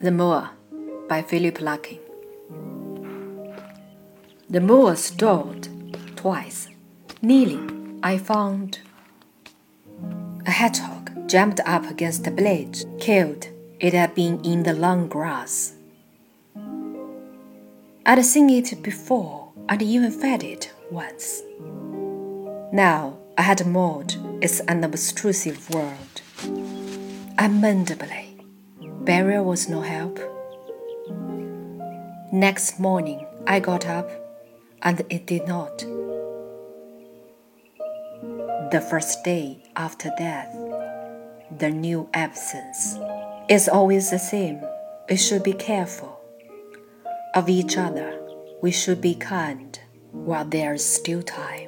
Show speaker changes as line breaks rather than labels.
The Mower by Philip Larkin. The mower stalled twice. Kneeling, I found a hedgehog jumped up against the blade, killed. It had been in the long grass. I'd seen it before and even fed it once. Now I had mowed its unobtrusive world. Unmendably. Burial was no help. Next morning I got up, and it did not. The first day after death, the new absence is always the same. We should be careful of each other. We should be kind while there is still time.